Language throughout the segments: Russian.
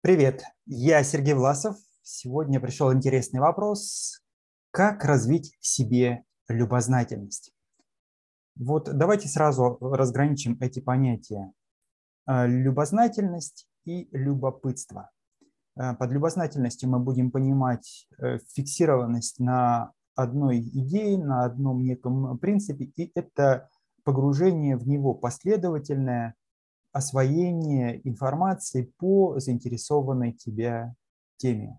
Привет, я Сергей Власов. Сегодня пришел интересный вопрос. Как развить в себе любознательность? Вот давайте сразу разграничим эти понятия. А, любознательность и любопытство. А, под любознательностью мы будем понимать э, фиксированность на одной идее, на одном неком принципе, и это погружение в него последовательное, освоение информации по заинтересованной тебя теме.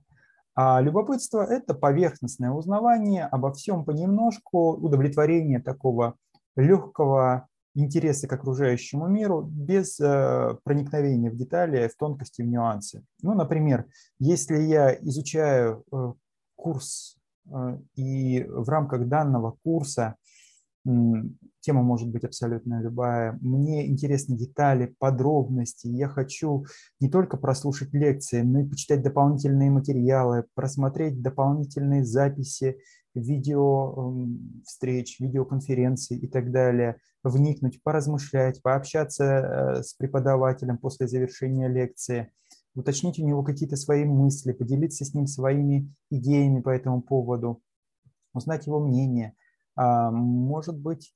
А любопытство – это поверхностное узнавание обо всем понемножку, удовлетворение такого легкого интереса к окружающему миру без э, проникновения в детали, в тонкости, в нюансы. Ну, например, если я изучаю э, курс э, и в рамках данного курса тема может быть абсолютно любая. Мне интересны детали, подробности. Я хочу не только прослушать лекции, но и почитать дополнительные материалы, просмотреть дополнительные записи видео встреч, видеоконференций и так далее, вникнуть, поразмышлять, пообщаться э, с преподавателем после завершения лекции, уточнить у него какие-то свои мысли, поделиться с ним своими идеями по этому поводу, узнать его мнение – а, может быть,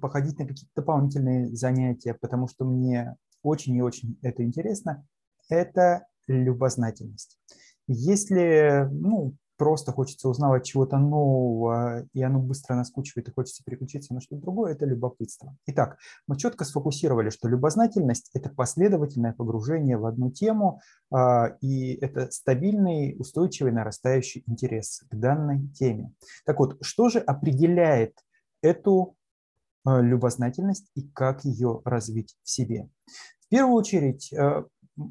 походить на какие-то дополнительные занятия, потому что мне очень и очень это интересно, это любознательность. Если ну, просто хочется узнавать чего-то нового, и оно быстро наскучивает, и хочется переключиться на что-то другое, это любопытство. Итак, мы четко сфокусировали, что любознательность – это последовательное погружение в одну тему, а, и это стабильный, устойчивый, нарастающий интерес к данной теме. Так вот, что же определяет эту а, любознательность и как ее развить в себе? В первую очередь, а,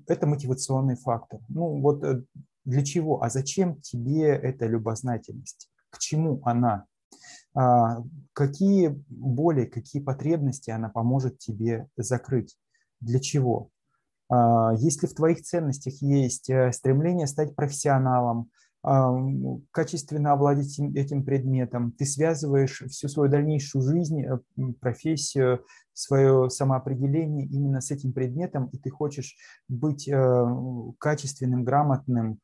это мотивационный фактор. Ну, вот э, для чего, а зачем тебе эта любознательность, к чему она, а, какие боли, какие потребности она поможет тебе закрыть, для чего. А, если в твоих ценностях есть э, стремление стать профессионалом, качественно овладеть этим предметом, ты связываешь всю свою дальнейшую жизнь, э, профессию, свое самоопределение именно с этим предметом, и ты хочешь быть э, качественным, грамотным,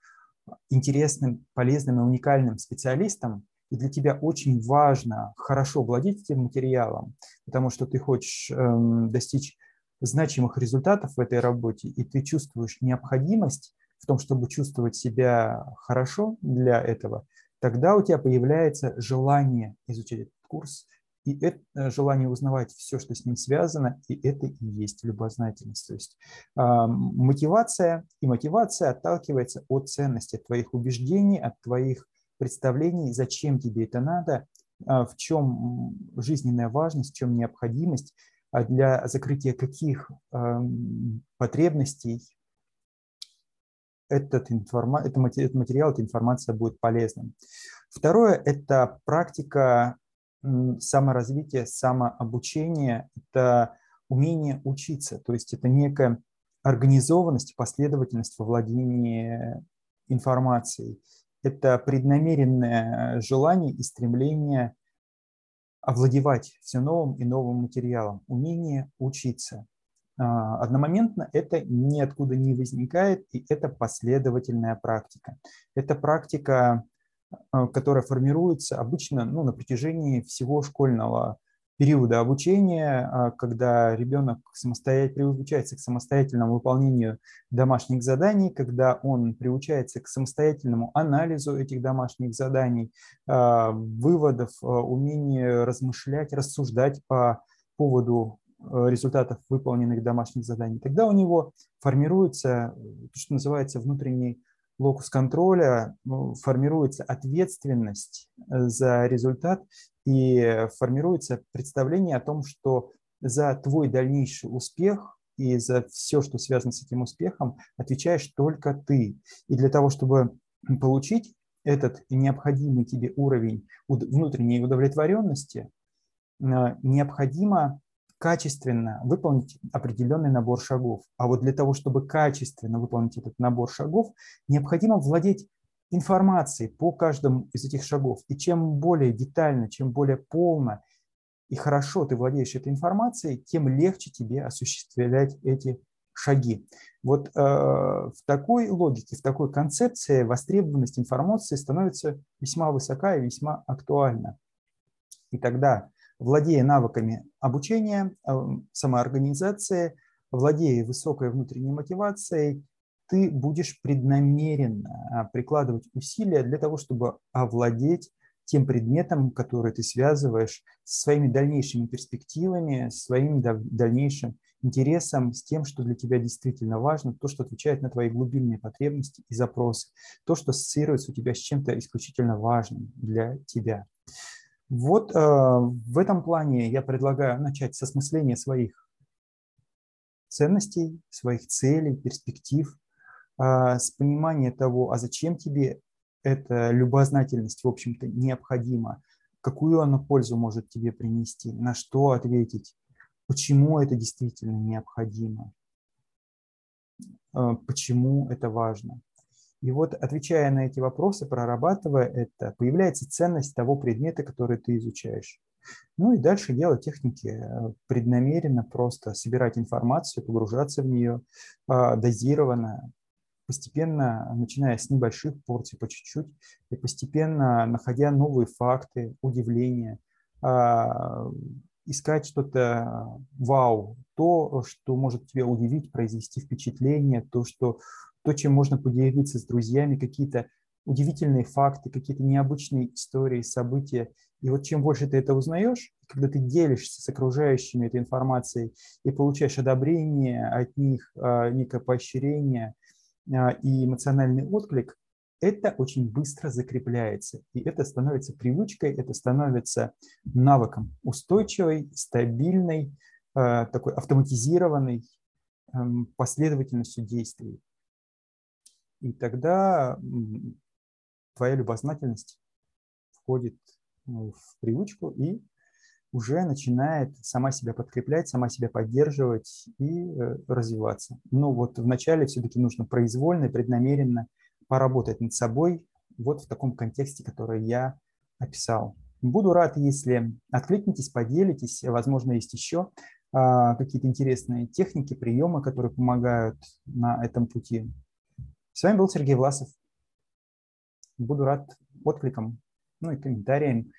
интересным, полезным и уникальным специалистом, и для тебя очень важно хорошо владеть этим материалом, потому что ты хочешь эм, достичь значимых результатов в этой работе, и ты чувствуешь необходимость в том, чтобы чувствовать себя хорошо для этого, тогда у тебя появляется желание изучить этот курс, и это э, желание узнавать все, что с ним связано, и это и есть любознательность. То есть э, мотивация, и мотивация отталкивается от ценности, от твоих убеждений, от твоих представлений, зачем тебе это надо, э, в чем жизненная важность, в чем необходимость, а для закрытия каких э, потребностей этот, информа... этот материал, эта информация будет полезным. Второе – это практика саморазвитие, самообучение – это умение учиться, то есть это некая организованность, последовательность во владении информацией. Это преднамеренное желание и стремление овладевать все новым и новым материалом, умение учиться. А, одномоментно это ниоткуда не возникает, и это последовательная практика. Это практика а, которая формируется обычно ну, на протяжении всего школьного периода обучения, а, когда ребенок самостоятельно приучается к самостоятельному выполнению домашних заданий, когда он приучается к самостоятельному анализу этих домашних заданий, выводов, умению размышлять, рассуждать по поводу результатов выполненных домашних заданий, тогда у него формируется то, что называется внутренний локус контроля ну, формируется ответственность э, за результат и формируется представление о том, что за твой дальнейший успех и за все, что связано с этим успехом, отвечаешь только ты. И для того, чтобы получить этот необходимый тебе уровень внутренней удовлетворенности, э, необходимо качественно выполнить определенный набор шагов. А вот для того, чтобы качественно выполнить этот набор шагов, необходимо владеть информацией по каждому из этих шагов. И чем более детально, чем более полно и хорошо ты владеешь этой информацией, тем легче тебе осуществлять эти шаги. Вот э, в такой логике, в такой концепции востребованность информации становится весьма высока и весьма актуальна. И тогда, владея навыками обучения, э, самоорганизации, владея высокой внутренней мотивацией, ты будешь преднамеренно прикладывать усилия для того, чтобы овладеть тем предметом, который ты связываешь со своими дальнейшими перспективами, своим дальнейшим интересом, с тем, что для тебя действительно важно, то, что отвечает на твои глубинные потребности и запросы, то, что ассоциируется у тебя с чем-то исключительно важным для тебя. Вот э, в этом плане я предлагаю начать с осмысления своих ценностей, своих целей, перспектив, э, с понимания того, а зачем тебе эта любознательность, в общем-то, необходима, какую она пользу может тебе принести, на что ответить, почему это действительно необходимо, э, почему это важно. И вот, отвечая на эти вопросы, прорабатывая это, появляется ценность того предмета, который ты изучаешь. Ну и дальше делать техники э, преднамеренно, просто собирать информацию, погружаться в нее э, дозированно, постепенно, начиная с небольших порций по чуть-чуть, и постепенно находя новые факты, удивления, искать что-то вау, то, что может тебя удивить, произвести впечатление, то, что, то, чем можно поделиться с друзьями, какие-то удивительные факты, какие-то необычные истории, события. И вот чем больше ты это узнаешь, когда ты делишься с окружающими этой информацией и получаешь одобрение от них, а, некое поощрение и эмоциональный отклик, это очень быстро закрепляется. И это становится привычкой, это становится навыком устойчивой, стабильной, э, такой автоматизированной эм, последовательностью действий. И тогда твоя любознательность входит ну, в привычку и уже начинает сама себя подкреплять, сама себя поддерживать и э, развиваться. Но вот вначале все-таки нужно произвольно, преднамеренно поработать над собой вот в таком контексте, который я описал. Буду рад, если откликнетесь, поделитесь. Возможно, есть еще а, какие-то интересные техники, приемы, которые помогают на этом пути. С вами был Сергей Власов. Буду рад откликам, ну и комментариям.